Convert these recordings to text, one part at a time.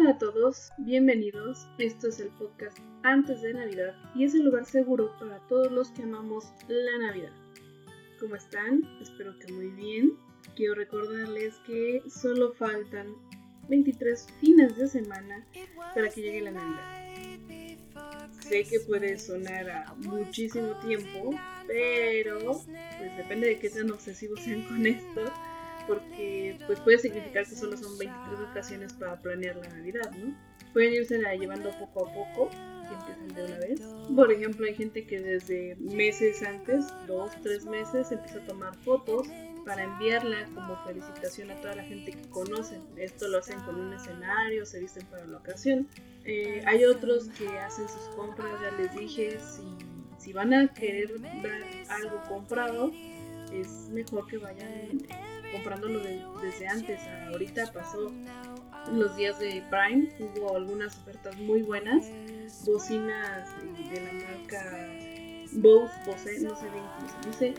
Hola a todos, bienvenidos. Esto es el podcast Antes de Navidad y es el lugar seguro para todos los que amamos la Navidad. ¿Cómo están? Espero que muy bien. Quiero recordarles que solo faltan 23 fines de semana para que llegue la Navidad. Sé que puede sonar a muchísimo tiempo, pero pues depende de qué tan obsesivos sean con esto porque pues puede significar que solo son 23 ocasiones para planear la Navidad, ¿no? Pueden irse la llevando poco a poco y empiezan de una vez. Por ejemplo, hay gente que desde meses antes, dos, tres meses, empieza a tomar fotos para enviarla como felicitación a toda la gente que conocen. Esto lo hacen con un escenario, se visten para la ocasión. Eh, hay otros que hacen sus compras, ya les dije, si, si van a querer dar algo comprado, es mejor que vayan comprándolo desde antes. Ahorita pasó los días de Prime, hubo algunas ofertas muy buenas, bocinas de la marca Bose, Bose, no sé bien cómo se dice,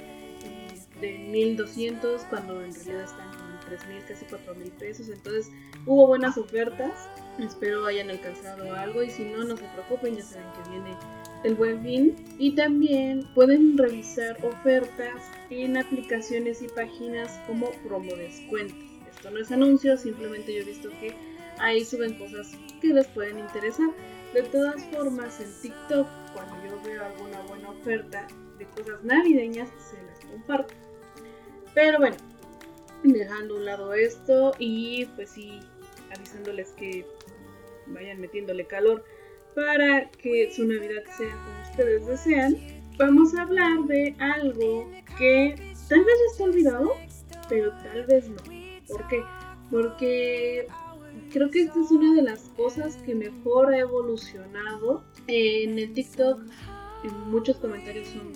de 1200 cuando en realidad están como en 3000, casi 4000 pesos. Entonces hubo buenas ofertas. Espero hayan alcanzado algo y si no, no se preocupen, ya saben que viene el buen fin y también pueden revisar ofertas en aplicaciones y páginas como promo descuento. Esto no es anuncio, simplemente yo he visto que ahí suben cosas que les pueden interesar. De todas formas, en TikTok, cuando yo veo alguna buena oferta de cosas navideñas, se las comparto. Pero bueno, dejando a un lado esto y pues sí, avisándoles que vayan metiéndole calor para que su Navidad sea como ustedes desean, vamos a hablar de algo que tal vez ya está olvidado, pero tal vez no. ¿Por qué? Porque creo que esta es una de las cosas que mejor ha evolucionado. En el TikTok, muchos comentarios son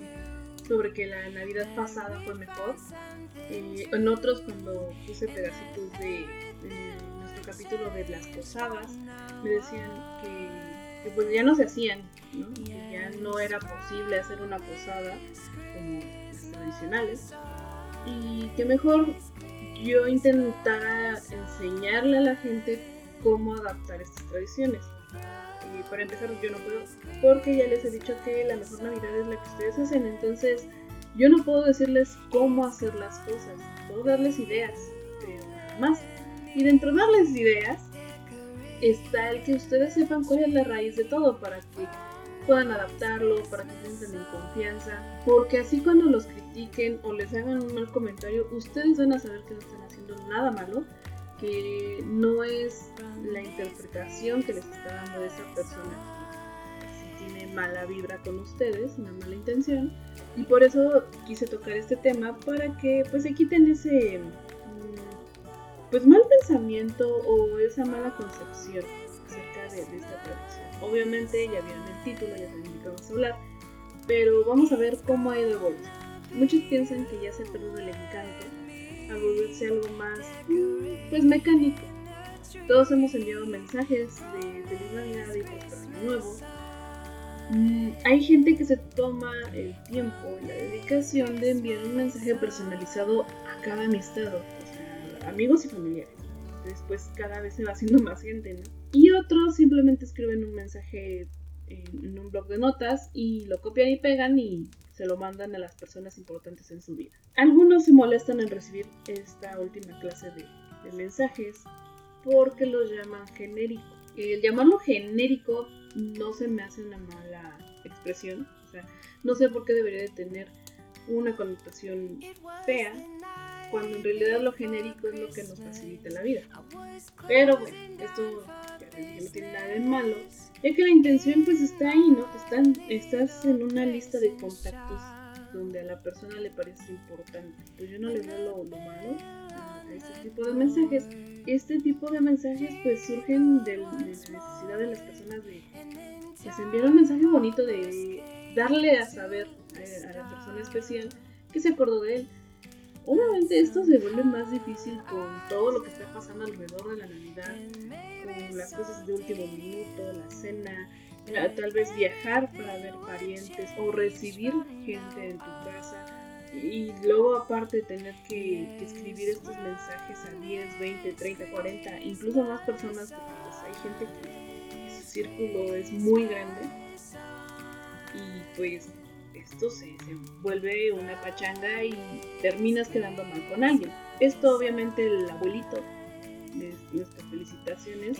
sobre que la Navidad pasada fue mejor. Eh, en otros, cuando puse pedacitos de nuestro capítulo de las posadas, me decían que que pues ya no se hacían, ¿no? Que ya no era posible hacer una posada como las tradicionales y que mejor yo intentara enseñarle a la gente cómo adaptar estas tradiciones. Y para empezar yo no puedo, porque ya les he dicho que la mejor Navidad es la que ustedes hacen, entonces yo no puedo decirles cómo hacer las cosas, puedo darles ideas, pero nada más. Y dentro de darles ideas, está el que ustedes sepan cuál es la raíz de todo para que puedan adaptarlo, para que sientan en confianza, porque así cuando los critiquen o les hagan un mal comentario, ustedes van a saber que no están haciendo nada malo, que no es la interpretación que les está dando esa persona si tiene mala vibra con ustedes, una mala intención, y por eso quise tocar este tema para que pues se quiten ese pues mal pensamiento o esa mala concepción acerca de, esta tradición. Obviamente ya vieron el título, ya saben de qué vamos a hablar, pero vamos a ver cómo ha ido evolucionando. Muchos piensan que ya se perdió el encanto a volverse algo más, pues mecánico. Todos hemos enviado mensajes de feliz Navidad y año nuevo. Mm, hay gente que se toma el tiempo y la dedicación de enviar un mensaje personalizado a cada amistad amigos y familiares. Después cada vez se va haciendo más gente, ¿no? Y otros simplemente escriben un mensaje en, un blog de notas y lo copian y pegan y se lo mandan a las personas importantes en su vida. Algunos se molestan en recibir esta última clase de, mensajes porque los llaman genérico. El llamarlo genérico no se me hace una mala expresión, o sea, no sé por qué debería de tener una connotación fea, cuando en realidad lo genérico es lo que nos facilita la vida. Pero bueno, esto no tiene nada de malo, ya que la intención pues está ahí, ¿no? Están, estás en una lista de contactos donde a la persona le parece importante. Pues yo no le veo lo, malo a este tipo de mensajes. Este tipo de mensajes pues surgen de, la necesidad de las personas de pues, enviar un mensaje bonito de darle a saber a la persona especial que se acordó de él Obviamente esto se vuelve más difícil con todo lo que está pasando alrededor de la Navidad, con las cosas de último minuto, la cena, tal vez viajar para ver parientes o recibir gente en tu casa y luego aparte tener que, escribir estos mensajes a 10, 20, 30, 40, incluso más personas, pues ahí gente que su círculo es muy grande y pues esto se, se, vuelve una pachanga y terminas quedando mal con alguien. Esto obviamente el abuelito de nuestras felicitaciones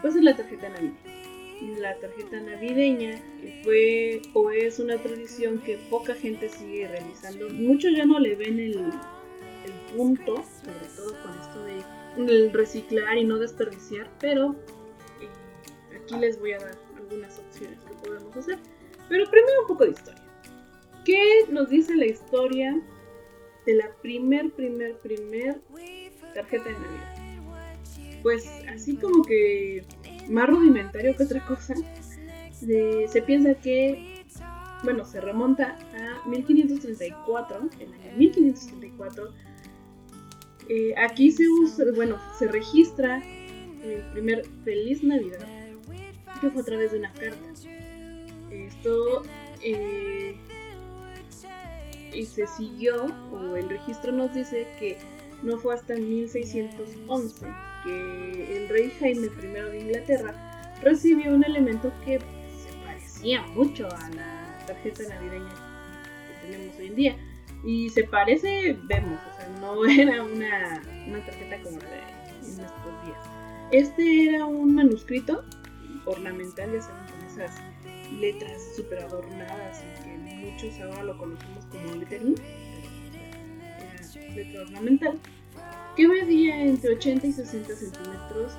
pues es la tarjeta navideña. La tarjeta navideña fue o es una tradición que poca gente sigue realizando. Muchos ya no le ven el, el punto, sobre todo con esto de reciclar y no desperdiciar, pero eh, aquí les voy a dar algunas opciones que podemos hacer. Pero primero un poco de historia. ¿Qué nos dice la historia de la primer, primer, primer tarjeta de Navidad? Pues así como que más rudimentario que otra cosa, se piensa que, bueno, se remonta a 1534, el año 1534. Eh, aquí se usa, bueno, se registra el primer Feliz Navidad, que fue a través de una carta. Esto eh, y se siguió, o el registro nos dice que no fue hasta 1611 que el rey Jaime I de Inglaterra recibió un elemento que se parecía mucho a la tarjeta navideña que tenemos hoy en día. Y se parece, vemos, o sea, no era una, una tarjeta como la de nuestros días. Este era un manuscrito ornamental, ya saben, con esas letras súper adornadas y que muchos ahora lo conocemos como lettering, letra ornamental, que medía entre 80 y 60 centímetros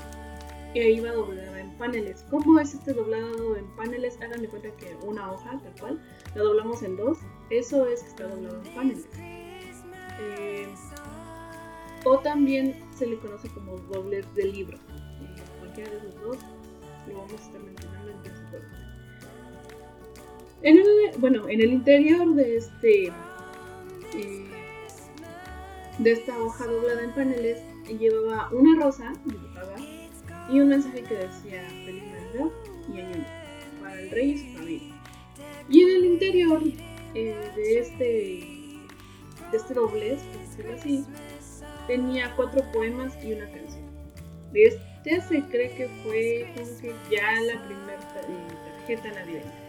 e iba doblada en paneles. ¿Cómo es este doblado en paneles? Hagan de cuenta que una hoja, tal cual, la doblamos en dos, eso es que está doblado en paneles. Eh, o también se le conoce como doblez de libro. Eh, cualquiera de los dos lo vamos a estar mencionando en. En el, bueno, en el interior de este eh, de esta hoja doblada en paneles llevaba una rosa dibujada y un mensaje que decía Feliz Navidad y Año para el rey y su familia. Y en el interior eh, de este de este doblez, por decirlo así, tenía cuatro poemas y una canción. De este se cree que fue como que ya la primera tarjeta navideña.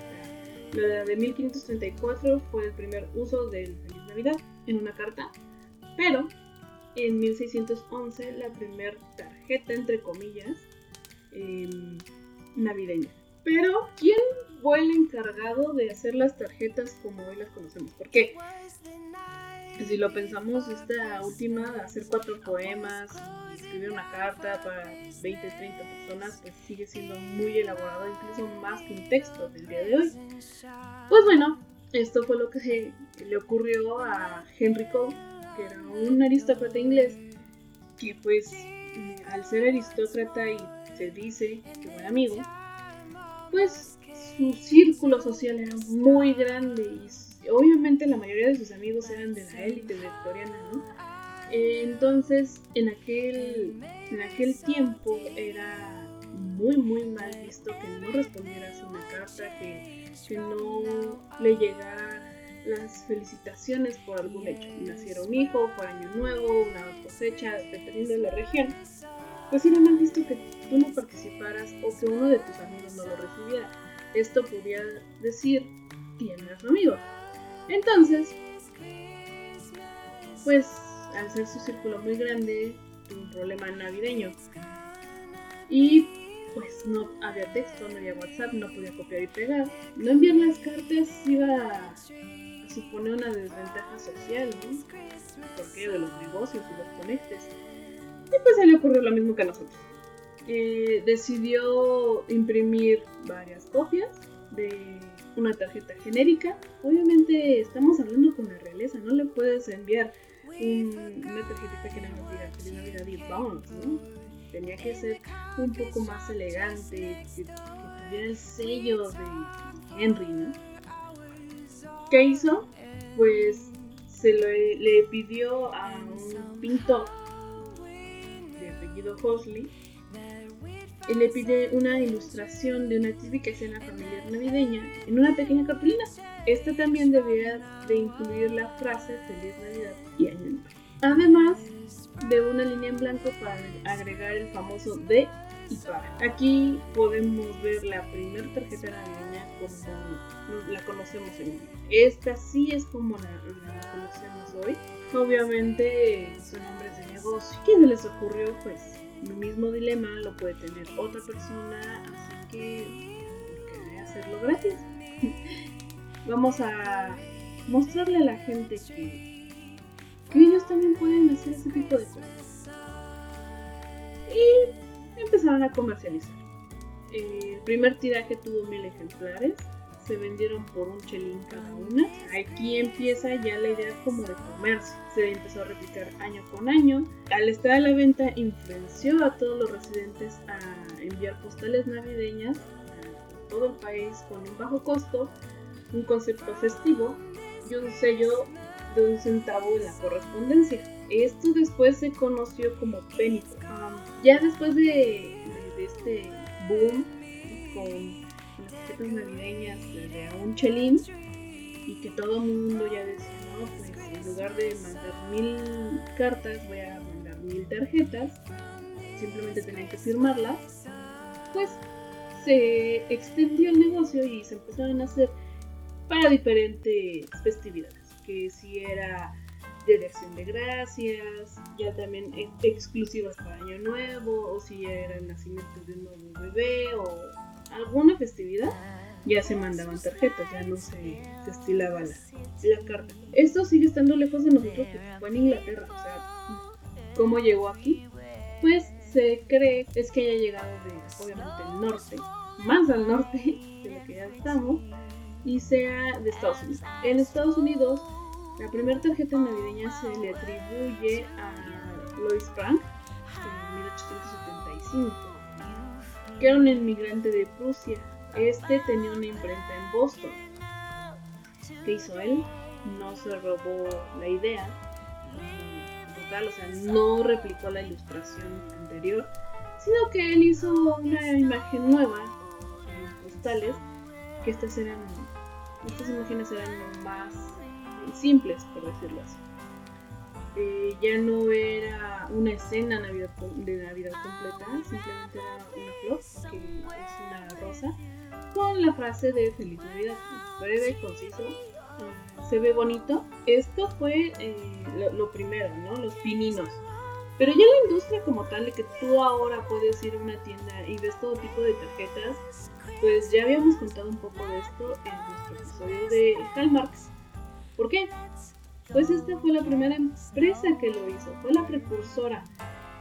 La de 1534 fue el primer uso del Feliz Navidad en una carta, pero en 1611 la primera tarjeta, entre comillas, em, navideña. Pero, ¿quién fue el encargado de hacer las tarjetas como hoy las conocemos? Porque si lo pensamos, esta última, hacer cuatro poemas, escribir una carta para 20, 30 personas, pues sigue siendo muy elaborado, incluso más que un texto del día de hoy. Pues bueno, esto fue lo que le ocurrió a Henry Cole, que era un aristócrata inglés, que pues al ser aristócrata y se dice que buen amigo, pues su círculo social era muy grande y obviamente la mayoría de sus amigos eran de la élite victoriana, ¿no? Entonces, en aquel, en aquel tiempo era muy, muy mal visto que no respondieras una carta, que, que no le llegara las felicitaciones por algún hecho. Naciera un hijo, por año nuevo, una cosecha, dependiendo de la región. Pues era mal visto que tú no participaras o que uno de tus amigos no lo recibiera. Esto podía decir quién era tu amigo. Entonces, pues al ser su círculo muy grande, tuvo un problema navideño. Y pues no había texto, no había WhatsApp, no podía copiar y pegar. No enviar las cartas iba a suponer una desventaja social, ¿no? Porque de los negocios y los conectes. Y pues se le ocurrió lo mismo que a nosotros. Eh, decidió imprimir varias copias de una tarjeta genérica. Obviamente estamos hablando con la realeza, no le puedes enviar una tarjetita que nos diga Navidad y vámonos, ¿no? Tenía que ser un poco más elegante, que, tuviera el sello de Henry, ¿no? ¿Qué hizo? Pues se le pidió a un pintor de apellido Hosley y le pide una ilustración de una típica escena familiar navideña en una pequeña cartulina. Esta también debía de incluir la frase Feliz Navidad y Año Nuevo. Además de una línea en blanco para agregar el famoso D y para. Aquí podemos ver la primera tarjeta navideña como la conocemos hoy. Esta sí es como la, la conocemos hoy. Obviamente son hombres de negocio. ¿Qué se les ocurrió? Pues mismo dilema lo puede tener otra persona, así que ¿por qué hacerlo gratis? Vamos a mostrarle a la gente que, que ellos también pueden hacer ese tipo de cosas. Y empezaron a comercializar. El primer tiraje tuvo mil ejemplares, se vendieron por un chelín cada una. Aquí empieza ya la idea como de comercio. Se empezó a replicar año con año. Al estar a la venta influenció a todos los residentes a enviar postales navideñas a todo el país con un bajo costo, un concepto festivo y un sello de un centavo en la correspondencia. Esto después se conoció como penny. ya después de, de este boom con las navideñas de un chelín y que todo mundo ya decía, no, pues en lugar de mandar mil cartas voy a mandar mil tarjetas, simplemente tenían que firmarlas, pues se extendió el negocio y se empezaron a hacer para diferentes festividades, que si era de acción de gracias, ya también exclusivas para Año Nuevo, o si era el nacimiento de un nuevo bebé, o alguna festividad, ya se mandaban tarjetas, ya no se destilaba la, carta. Esto sigue estando lejos de nosotros porque fue en Inglaterra, o sea, ¿cómo llegó aquí? Pues se cree es que haya llegado de, obviamente, el norte, más al norte de lo que ya estamos, y sea de Estados Unidos. En Estados Unidos, la primera tarjeta navideña se le atribuye a Louis Frank en 1875 que era un inmigrante de Prusia. Este tenía una imprenta en Boston. ¿Qué hizo él? No se robó la idea, total, o sea, no replicó la ilustración anterior, sino que él hizo una imagen nueva en postales, que estas eran, estas imágenes eran más simples, por decirlo así. Eh, ya no era una escena Navidad, de Navidad completa, simplemente era una flor, que es una rosa, con la frase de Feliz Navidad, breve, conciso, eh, se ve bonito. Esto fue eh, lo, primero, ¿no? Los pininos. Pero ya la industria como tal, de que tú ahora puedes ir a una tienda y ves todo tipo de tarjetas, pues ya habíamos contado un poco de esto en nuestro episodio de Hallmarks. ¿Por qué? Pues esta fue la primera empresa que lo hizo, fue la precursora.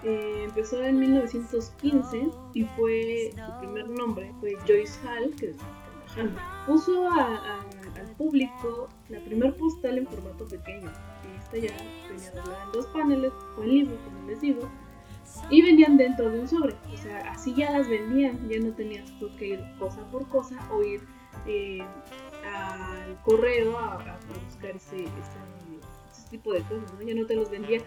Eh, empezó en 1915 y fue su primer nombre fue Joyce Hall, que es Puso al público la primer postal en formato pequeño. esta ya venía en dos paneles, o en libro, como les digo, y vendían dentro de un sobre. O sea, así ya las vendían, ya no tenías que ir cosa por cosa o ir eh, al correo a, buscar ese, tipo de cosas. Ya no te los vendía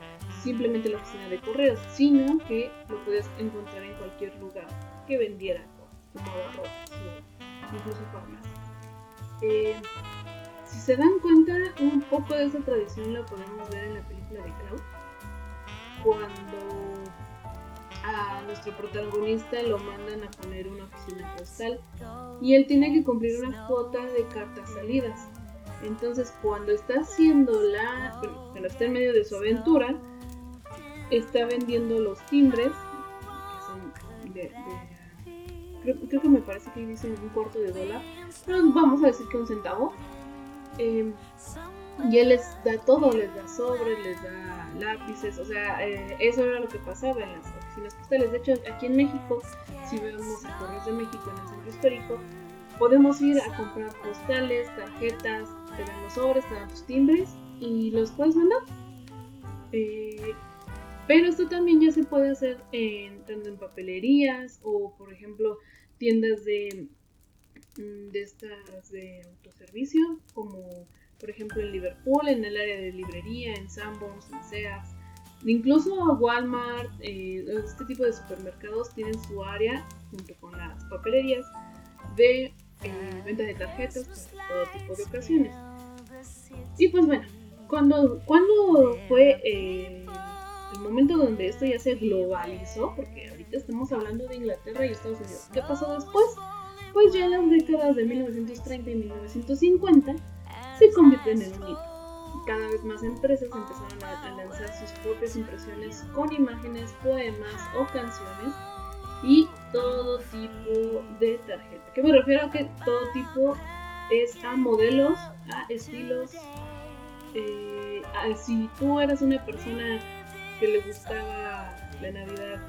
simplemente la oficina de correos, sino que lo puedes encontrar en cualquier lugar que vendiera como abarrotes o incluso farmacias. Eh, si se dan cuenta, un poco de esa tradición la podemos ver en la película de Cloud, cuando a nuestro protagonista lo mandan a poner una oficina postal y él tiene que cumplir una cuota de cartas salidas. Entonces, cuando está haciendo la. cuando está en medio de su aventura, está vendiendo los timbres, son de. creo, que me parece que dicen un cuarto de dólar, pero vamos a decir que un centavo. Em, y él les da todo, les da sobres, les da lápices, o sea, eh, eso era lo que pasaba en las oficinas postales. De hecho, aquí en México, si vemos a Correos de México en el centro histórico, podemos ir a comprar postales, tarjetas, te dan los sobres, te dan tus timbres y los puedes mandar. Eh, pero esto también ya se puede hacer en, tanto en papelerías o, por ejemplo, tiendas de, mm, de estas de autoservicio, como por ejemplo en Liverpool, en el área de librería, en Sanborns, en Sears. Incluso Walmart, eh, este tipo de supermercados tienen su área junto con las papelerías de eh, venta de tarjetas para todo tipo de ocasiones. Y pues bueno, cuando, cuando fue eh, el momento donde esto ya se globalizó, porque ahorita estamos hablando de Inglaterra y Estados Unidos, ¿qué pasó después? Pues ya en las décadas de 1930 y 1950 se convirtió en un hito. Cada vez más empresas empezaron a lanzar sus propias impresiones con imágenes, poemas o canciones y todo tipo de tarjeta. ¿Qué me refiero a que todo tipo es a modelos, a estilos. Eh, si tú eras una persona que le gustaba la Navidad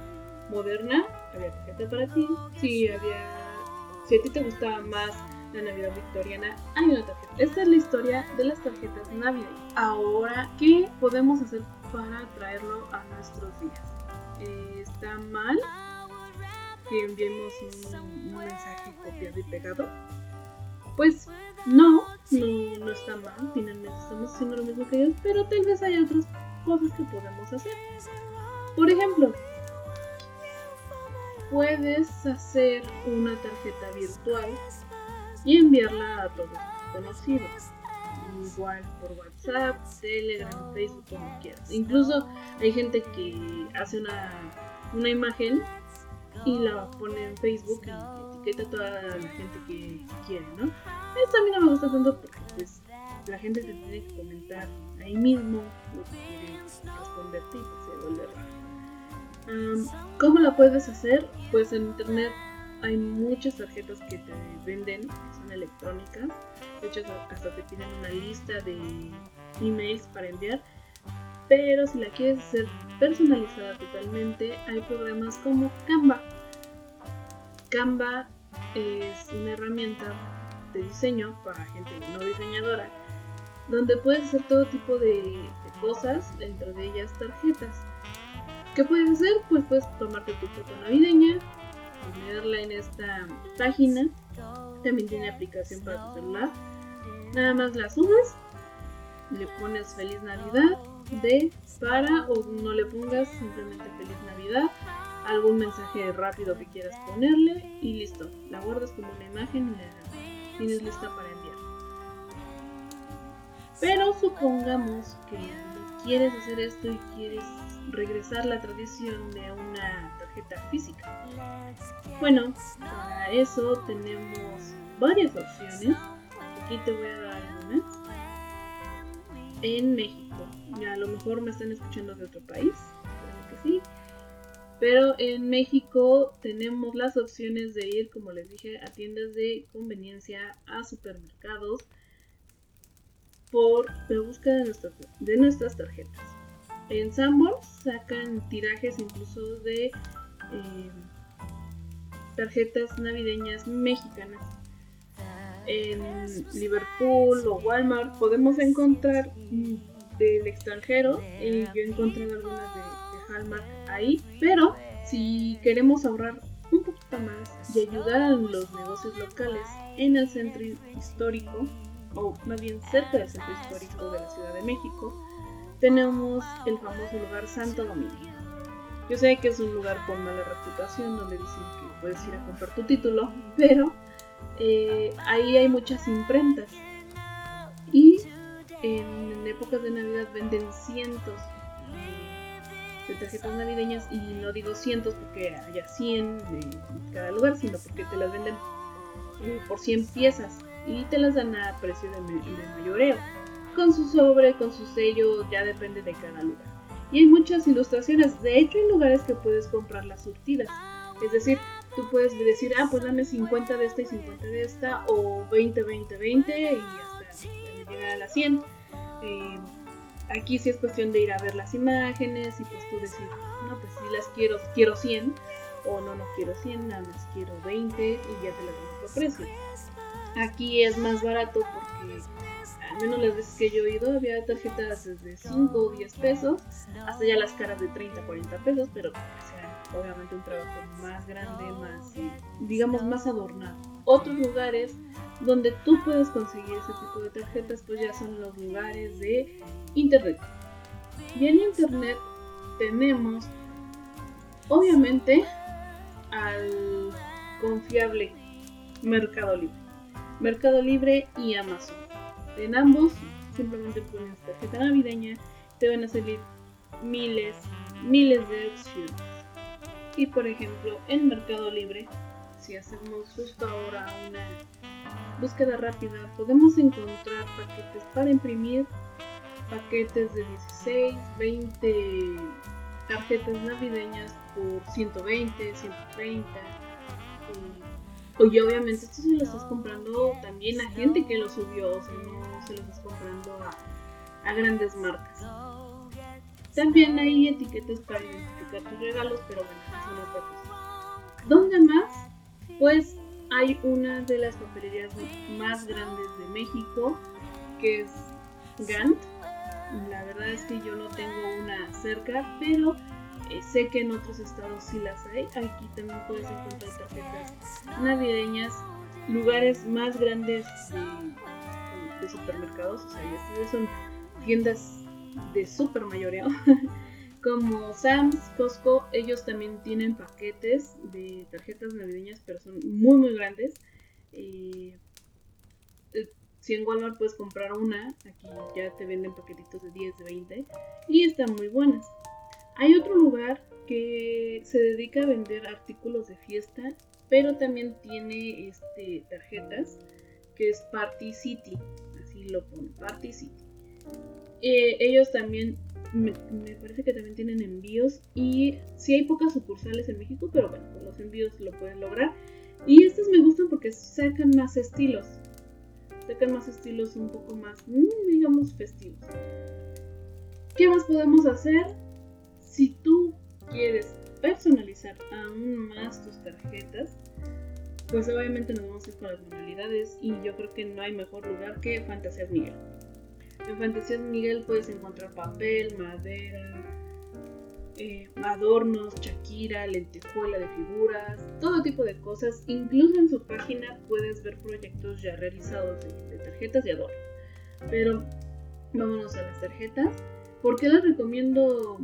moderna, había tarjeta para ti. Si a ti te gustaba más la Navidad victoriana, hay una tarjeta. Esta es la historia de las tarjetas navideñas. Ahora, ¿qué podemos hacer para traerlo a nuestros días? Eh, ¿Está mal que enviemos un, un mensaje copiado y pegado? Pues no, no, no está mal, finalmente estamos haciendo lo mismo que ellos, pero tal vez hay otras cosas que podemos hacer. Por ejemplo, puedes hacer una tarjeta virtual y enviarla a todos tus conocidos. Igual por WhatsApp, Telegram, Facebook, como quieras. Incluso hay gente que hace una, una imagen y la pone en Facebook y etiqueta a toda la gente que quiere, ¿no? Esto a mí no me gusta tanto porque pues la gente te tiene que comentar ahí mismo lo que quiere responderte y pues, se vuelve raro. ¿Cómo la puedes hacer? Pues en internet hay muchas tarjetas que te venden, que son electrónicas. De hecho, hasta te piden una lista de emails para enviar. Pero si la quieres hacer personalizada totalmente, hay programas como Canva. Canva es una herramienta de diseño para gente no diseñadora, donde puedes hacer todo tipo de, cosas, dentro de ellas tarjetas. ¿Qué puedes hacer? Pues puedes tomarte tu foto navideña, ponerla en esta página. También tiene aplicación para tu celular. Nada más la subes, le pones feliz Navidad de para o no le pongas simplemente feliz Navidad algún mensaje rápido que quieras ponerle y listo. La guardas como una imagen y la tienes lista para enviar. Pero supongamos que quieres hacer esto y quieres regresar la tradición de una tarjeta física. Bueno, para eso tenemos varias opciones. Aquí te voy a dar algunas. En México, a lo mejor me están escuchando de otro país. Pero en México tenemos las opciones de ir, como les dije, a tiendas de conveniencia, a supermercados, por la búsqueda de nuestras, tarjetas. En Sanborns sacan tirajes incluso de eh, tarjetas navideñas mexicanas. En Liverpool o Walmart podemos encontrar del extranjero y yo he encontrado algunas de ahí, pero si queremos ahorrar un poquito más y ayudar a los negocios locales en el centro histórico, o más bien cerca del centro histórico de la Ciudad de México, tenemos el famoso lugar Santo Domingo. Yo sé que es un lugar con mala reputación donde dicen que puedes ir a comprar tu título, pero eh, ahí hay muchas imprentas y en épocas de Navidad venden cientos de tarjetas navideñas y no digo cientos porque haya 100 de cada lugar, sino porque te las venden eh, por 100 piezas y te las dan a precio de, mayoreo. Con su sobre, con su sello, ya depende de cada lugar. Y hay muchas ilustraciones, de hecho hay lugares que puedes comprar las surtidas. Es decir, tú puedes decir, ah, pues dame 50 de esta y 50 de esta, o 20, 20, 20 y hasta llegar a las 100. Eh, Aquí sí es cuestión de ir a ver las imágenes y pues tú decir, no, pues si las quiero, quiero 100 o no, no quiero 100, nada más quiero 20 y ya te las doy por precio. Aquí es más barato porque al menos las veces que yo he ido había tarjetas desde 5 o 10 pesos hasta ya las caras de 30, 40 pesos, pero obviamente un trabajo más grande, más, digamos, más adornado. Otros lugares donde tú puedes conseguir ese tipo de tarjetas, pues ya son los lugares de internet. Y en internet tenemos, obviamente, al confiable Mercado Libre. Mercado Libre y Amazon. En ambos simplemente pones tarjeta navideña, te van a salir miles miles de opciones. Y por ejemplo, en Mercado Libre, si hacemos justo ahora una búsqueda rápida, podemos encontrar paquetes para imprimir, paquetes de 16, 20 tarjetas navideñas por 120, 130. Y, obviamente esto se lo estás comprando también a gente que lo subió, o sea, no se lo estás comprando a grandes marcas. También hay etiquetas para identificar tus regalos, pero bueno, son otra cosa. ¿Dónde más? Pues hay una de las papelerías más grandes de México, que es Gant. La verdad es que yo no tengo una cerca, pero eh, sé que en otros estados sí las hay. Aquí también puedes encontrar tarjetas navideñas, lugares más grandes de, supermercados, o sea, ya son tiendas de super mayoreo, como Sam's, Costco, ellos también tienen paquetes de tarjetas navideñas, pero son muy muy grandes. Eh, si en Walmart puedes comprar una, aquí ya te venden paquetitos de 10, de 20 y están muy buenas. Hay otro lugar que se dedica a vender artículos de fiesta, pero también tiene este, tarjetas, que es Party City, así lo pone, Party City. Eh, ellos también, me, parece que también tienen envíos y sí hay pocas sucursales en México, pero bueno, pues los envíos lo pueden lograr. Y estas me gustan porque sacan más estilos, sacan más estilos un poco más, mm, digamos, festivos. ¿Qué más podemos hacer? Si tú quieres personalizar aún más tus tarjetas, pues obviamente nos vamos a ir con las manualidades y yo creo que no hay mejor lugar que Fantasías Miguel. En Fantasías Miguel puedes encontrar papel, madera, eh, adornos, chaquira, lentejuela de figuras, todo tipo de cosas. Incluso en su página puedes ver proyectos ya realizados de, tarjetas y adornos. Pero vámonos a las tarjetas. ¿Por qué les recomiendo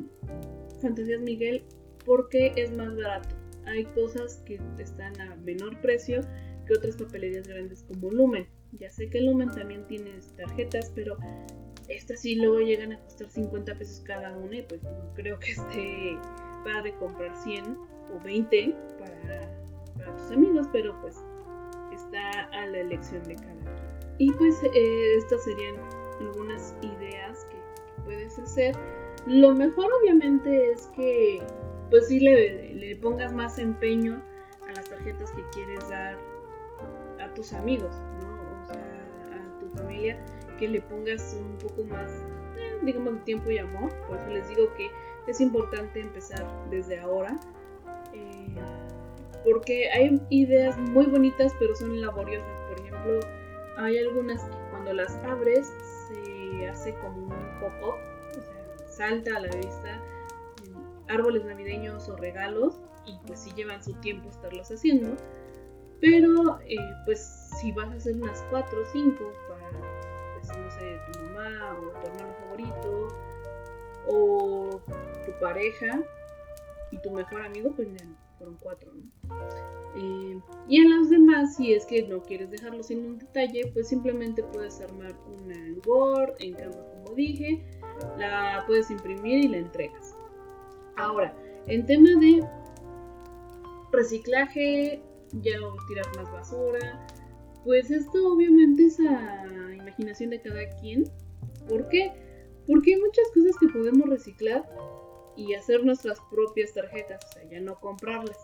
Fantasías Miguel? Porque es más barato. Hay cosas que están a menor precio que otras papelerías grandes como Lumen. Ya sé que Lumen también tiene tarjetas, pero estas sí luego llegan a costar 50 pesos cada una y pues no creo que esté para de comprar 100 o 20 para, tus amigos, pero pues está a la elección de cada quien. Y pues eh, estas serían algunas ideas que, puedes hacer. Lo mejor obviamente es que pues sí le, le pongas más empeño a las tarjetas que quieres dar a tus amigos, ¿no? Que le pongas un poco más, eh, digamos, tiempo y amor. Por eso les digo que es importante empezar desde ahora. Eh, porque hay ideas muy bonitas, pero son laboriosas. Por ejemplo, hay algunas que cuando las abres se hace como un pop-up, o sea, salta a la vista árboles navideños o regalos, y pues sí llevan su tiempo estarlos haciendo. Pero, eh, pues, si vas a hacer unas 4 o 5 sé, tu mamá o tu hermano favorito o tu pareja y tu mejor amigo, pues fueron 4, ¿no? Eh, y en los demás, si es que no quieres dejarlo sin un detalle, pues simplemente puedes armar una en en Canva, como dije, la puedes imprimir y la entregas. Ahora, en tema de reciclaje, ya no tirar más basura. Pues esto obviamente es a imaginación de cada quien. ¿Por qué? Porque hay muchas cosas que podemos reciclar y hacer nuestras propias tarjetas, o sea, ya no comprarlas.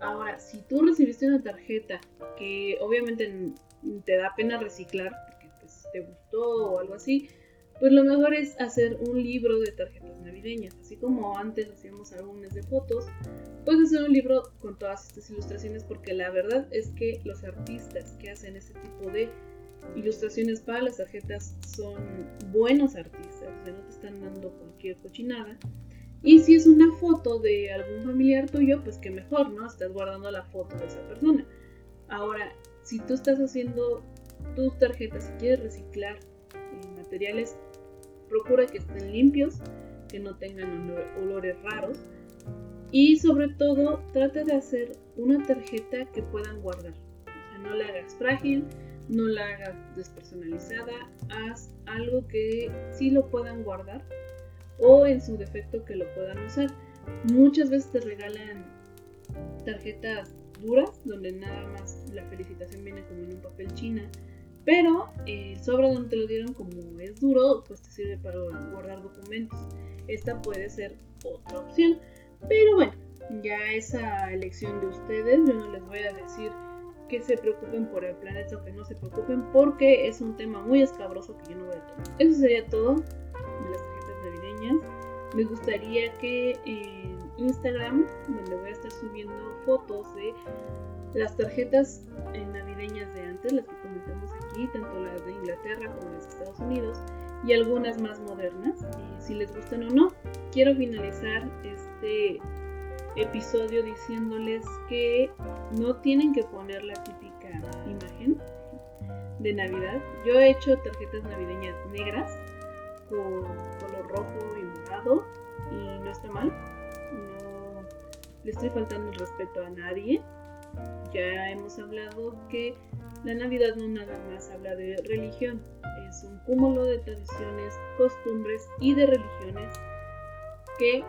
Ahora, si tú recibiste una tarjeta que obviamente te da pena reciclar porque pues, te gustó o algo así, pues lo mejor es hacer un libro de tarjetas navideñas, así como antes hacíamos álbumes de fotos, puedes hacer un libro con todas estas ilustraciones porque la verdad es que los artistas que hacen este tipo de ilustraciones para las tarjetas son buenos artistas, o sea, no te están dando cualquier cochinada. Y si es una foto de algún familiar tuyo, pues que mejor, ¿no? Estás guardando la foto de esa persona. Ahora, si tú estás haciendo tus tarjetas y quieres reciclar eh, materiales procura que estén limpios, que no tengan olores raros y sobre todo trata de hacer una tarjeta que puedan guardar. O sea, no la hagas frágil, no la hagas despersonalizada, haz algo que sí lo puedan guardar o en su defecto que lo puedan usar. Muchas veces te regalan tarjetas duras donde nada más la felicitación viene como en un papel china. Pero el sobre donde te lo dieron como es duro, pues te sirve para guardar documentos. Esta puede ser otra opción. Pero bueno, ya esa elección de ustedes, yo no les voy a decir que se preocupen por el planeta o que no se preocupen porque es un tema muy escabroso que yo no voy a tomar. Eso sería todo de las tarjetas navideñas. Me gustaría que en Instagram, donde voy a estar subiendo fotos de las tarjetas navideñas de antes, las que tanto las de Inglaterra como las de Estados Unidos, y algunas más modernas, si les gustan o no. Quiero finalizar este episodio diciéndoles que no tienen que poner la típica imagen de Navidad. Yo he hecho tarjetas navideñas negras con color rojo y morado y no está mal. No le estoy faltando el respeto a nadie. Ya hemos hablado que la Navidad no nada más habla de religión, es un cúmulo de tradiciones, costumbres y de religiones que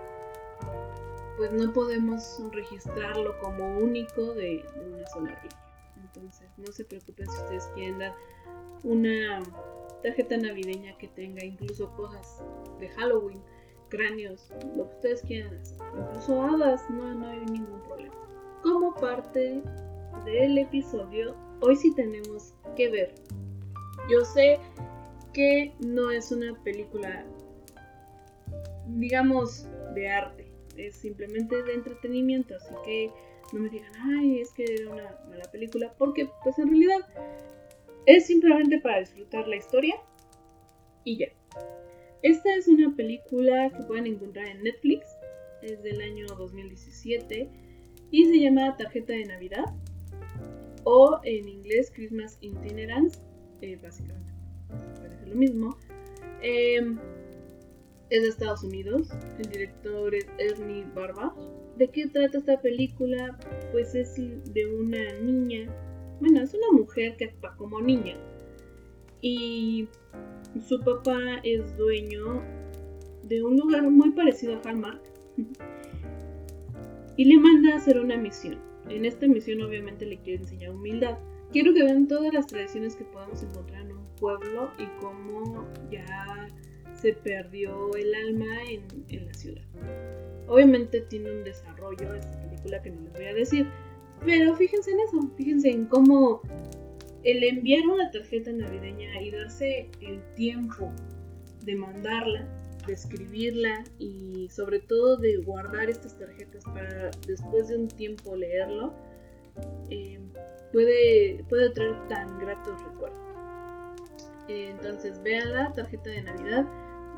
pues no podemos registrarlo como único de, una sola religión. Entonces, no se preocupen si ustedes quieren dar una tarjeta navideña que tenga incluso cosas de Halloween, cráneos, lo que ustedes quieran hacer. Incluso hadas, no, no hay ningún problema. Como parte del episodio, hoy sí tenemos que ver. Yo sé que no es una película, digamos, de arte es simplemente de entretenimiento, así que no me digan, ay, es que era una mala película, porque pues en realidad es simplemente para disfrutar la historia y ya. Esta es una película que pueden encontrar en Netflix, es del año 2017 y se llama Tarjeta de Navidad o en inglés Christmas Itinerance, eh, básicamente parece lo mismo. Eh, es de Estados Unidos. El director es Ernie Barba. ¿De qué trata esta película? Pues es de una niña, bueno, es una mujer que actúa como niña. Y su papá es dueño de un lugar muy parecido a Hallmark. y le manda a hacer una misión. En esta misión obviamente le quiere enseñar humildad. Quiero que vean todas las tradiciones que podemos encontrar en un pueblo y cómo ya se perdió el alma en, la ciudad. Obviamente tiene un desarrollo esta película que no les voy a decir, pero fíjense en eso, fíjense en cómo el enviar una tarjeta navideña y darse el tiempo de mandarla, de escribirla y sobre todo de guardar estas tarjetas para después de un tiempo leerlo, eh, puede, puede traer tan gratos recuerdos. entonces vean la tarjeta de Navidad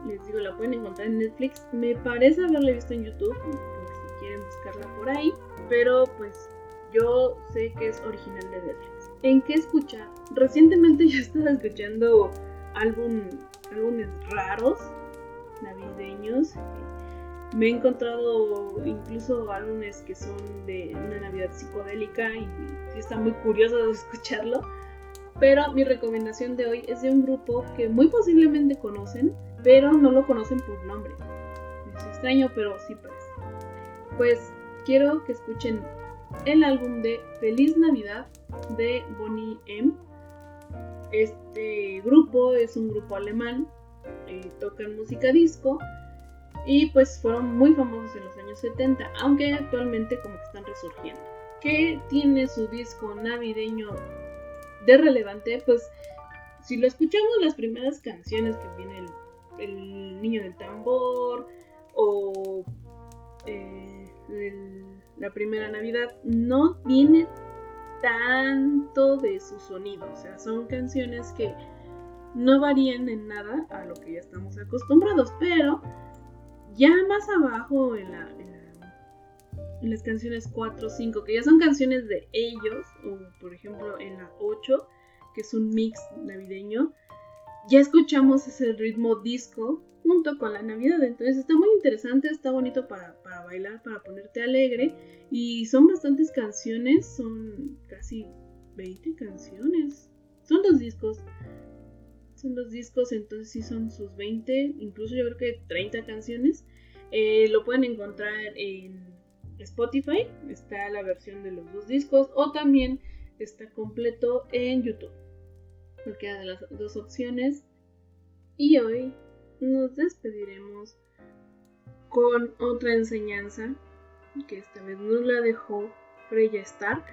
les digo, la pueden encontrar en Netflix. Me parece haberla visto en YouTube, si quieren buscarla por ahí. Pero pues yo sé que es original de Netflix. ¿En qué escuchar? Recientemente yo estaba escuchando álbum, álbumes raros, navideños. Me he encontrado incluso álbumes que son de una Navidad psicodélica y sí está muy curioso de escucharlo. Pero mi recomendación de hoy es de un grupo que muy posiblemente conocen, pero no lo conocen por nombre. Es extraño, pero sí parece. Pues quiero que escuchen el álbum de Feliz Navidad de Bonnie M. Este grupo es un grupo alemán, eh, tocan música disco y pues fueron muy famosos en los años 70, aunque actualmente como que están resurgiendo. ¿Qué tiene su disco navideño de relevante? Pues si lo escuchamos las primeras canciones que viene el el niño del tambor o eh, la primera Navidad, no tiene tanto de su sonido. O sea, son canciones que no varían en nada a lo que ya estamos acostumbrados, pero ya más abajo en, la, en, las canciones 4 o 5, que ya son canciones de ellos, o por ejemplo en la 8, que es un mix navideño, ya escuchamos ese ritmo disco junto con la Navidad. Entonces está muy interesante, está bonito para, bailar, para ponerte alegre. Y son bastantes canciones, son casi 20 canciones. Son dos discos. Son los discos, entonces sí son sus 20, incluso yo creo que 30 canciones. Eh, lo pueden encontrar en Spotify, está la versión de los dos discos, o también está completo en YouTube. Cualquiera de las dos opciones. Y hoy nos despediremos con otra enseñanza que esta vez nos la dejó Freya Stark,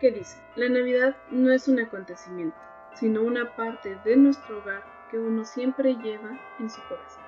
que dice, la Navidad no es un acontecimiento, sino una parte de nuestro hogar que uno siempre lleva en su corazón.